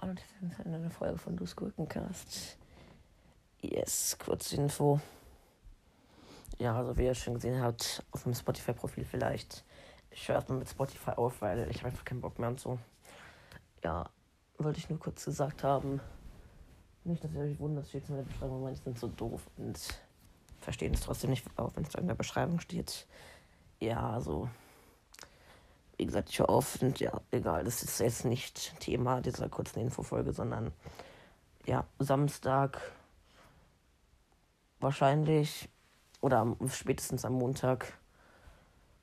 Hallo, das ist eine Folge von Du Skurkencast. Yes, kurze Info. Ja, also wie ihr schon gesehen habt, auf dem Spotify-Profil vielleicht. Ich höre erstmal mit Spotify auf, weil ich habe einfach keinen Bock mehr und so. Ja, wollte ich nur kurz gesagt haben. Nicht, dass ihr euch wundert, steht in der Beschreibung, manche sind so doof und verstehen es trotzdem nicht, auch wenn es da in der Beschreibung steht. Ja, also, wie gesagt, ich höre auf und ja, egal, das ist jetzt nicht Thema dieser kurzen Infofolge, sondern ja, Samstag wahrscheinlich oder spätestens am Montag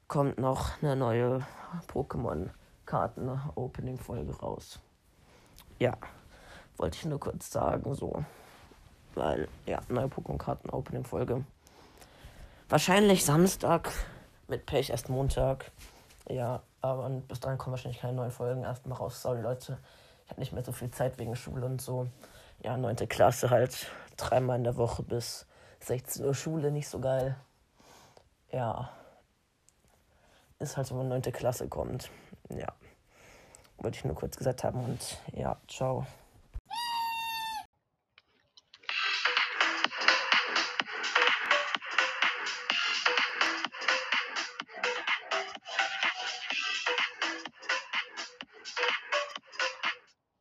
kommt noch eine neue Pokémon-Karten-Opening-Folge raus. Ja, wollte ich nur kurz sagen, so. Weil, ja, neue Pokémon-Karten-Opening-Folge. Wahrscheinlich Samstag, mit Pech erst Montag. Ja, aber bis dahin kommen wahrscheinlich keine neuen Folgen erstmal raus. Sorry, Leute. Ich habe nicht mehr so viel Zeit wegen Schule und so. Ja, neunte Klasse halt. Dreimal in der Woche bis 16 Uhr Schule, nicht so geil. Ja. Ist halt, wenn man neunte Klasse kommt. Ja. Wollte ich nur kurz gesagt haben und ja, ciao.